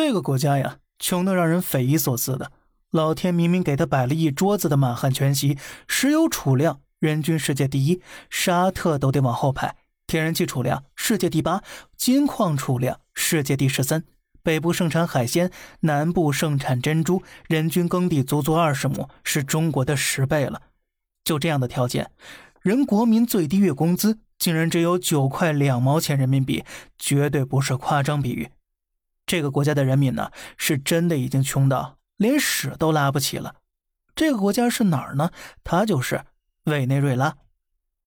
这个国家呀，穷得让人匪夷所思的。老天明明给他摆了一桌子的满汉全席，石油储量人均世界第一，沙特都得往后排；天然气储量世界第八，金矿储量世界第十三。北部盛产海鲜，南部盛产珍珠，人均耕地足足二十亩，是中国的十倍了。就这样的条件，人国民最低月工资竟然只有九块两毛钱人民币，绝对不是夸张比喻。这个国家的人民呢，是真的已经穷到连屎都拉不起了。这个国家是哪儿呢？它就是委内瑞拉。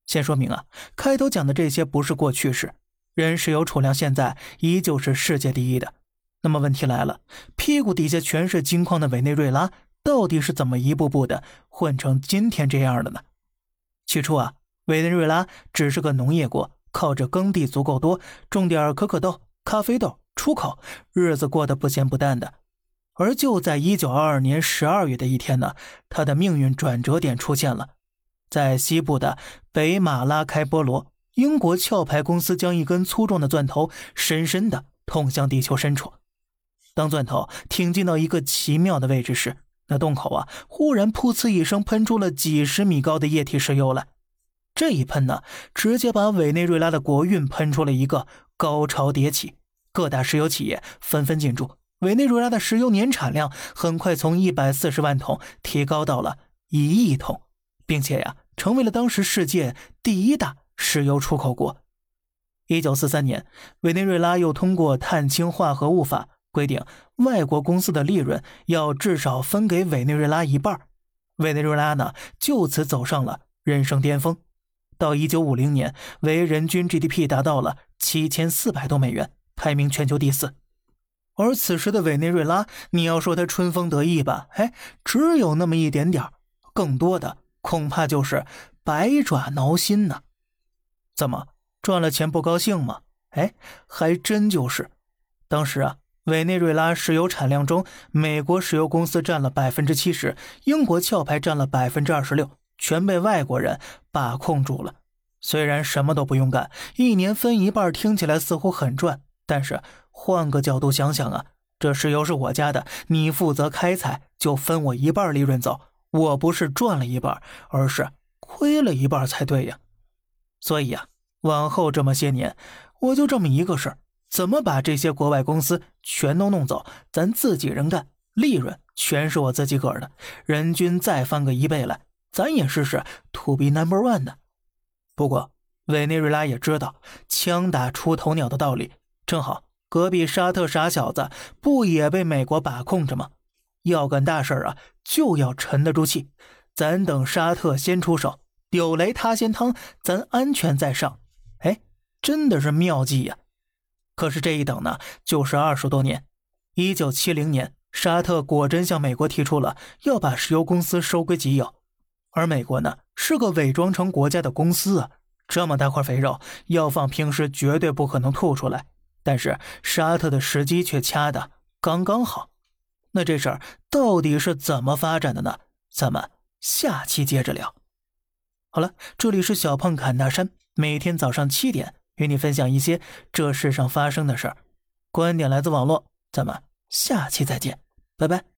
先说明啊，开头讲的这些不是过去式，人石油储量现在依旧是世界第一的。那么问题来了，屁股底下全是金矿的委内瑞拉，到底是怎么一步步的混成今天这样的呢？起初啊，委内瑞拉只是个农业国，靠着耕地足够多，种点可可豆、咖啡豆出口，日子过得不咸不淡的。而就在一九二二年十二月的一天呢，他的命运转折点出现了，在西部的北马拉开波罗，英国壳牌公司将一根粗壮的钻头深深的捅向地球深处。当钻头挺进到一个奇妙的位置时，那洞口啊，忽然噗呲一声喷出了几十米高的液体石油来。这一喷呢，直接把委内瑞拉的国运喷出了一个高潮迭起，各大石油企业纷纷进驻。委内瑞拉的石油年产量很快从一百四十万桶提高到了一亿桶，并且呀，成为了当时世界第一大石油出口国。一九四三年，委内瑞拉又通过碳氢化合物法。规定外国公司的利润要至少分给委内瑞拉一半，委内瑞拉呢就此走上了人生巅峰。到一九五零年，为人均 GDP 达到了七千四百多美元，排名全球第四。而此时的委内瑞拉，你要说他春风得意吧，哎，只有那么一点点更多的恐怕就是百爪挠心呢。怎么赚了钱不高兴吗？哎，还真就是。当时啊。委内瑞拉石油产量中，美国石油公司占了百分之七十，英国壳牌占了百分之二十六，全被外国人把控住了。虽然什么都不用干，一年分一半，听起来似乎很赚，但是换个角度想想啊，这石油是我家的，你负责开采，就分我一半利润走，我不是赚了一半，而是亏了一半才对呀。所以呀，往后这么些年，我就这么一个事儿。怎么把这些国外公司全都弄走？咱自己人干，利润全是我自己个儿的，人均再翻个一倍来，咱也试试 to be number one 的。不过委内瑞拉也知道枪打出头鸟的道理，正好隔壁沙特傻小子不也被美国把控着吗？要干大事啊，就要沉得住气。咱等沙特先出手，有雷他先趟，咱安全在上。哎，真的是妙计呀！可是这一等呢，就是二十多年。一九七零年，沙特果真向美国提出了要把石油公司收归己有，而美国呢，是个伪装成国家的公司啊，这么大块肥肉要放平时绝对不可能吐出来。但是沙特的时机却掐的刚刚好。那这事儿到底是怎么发展的呢？咱们下期接着聊。好了，这里是小胖侃大山，每天早上七点。与你分享一些这世上发生的事儿，观点来自网络，咱们下期再见，拜拜。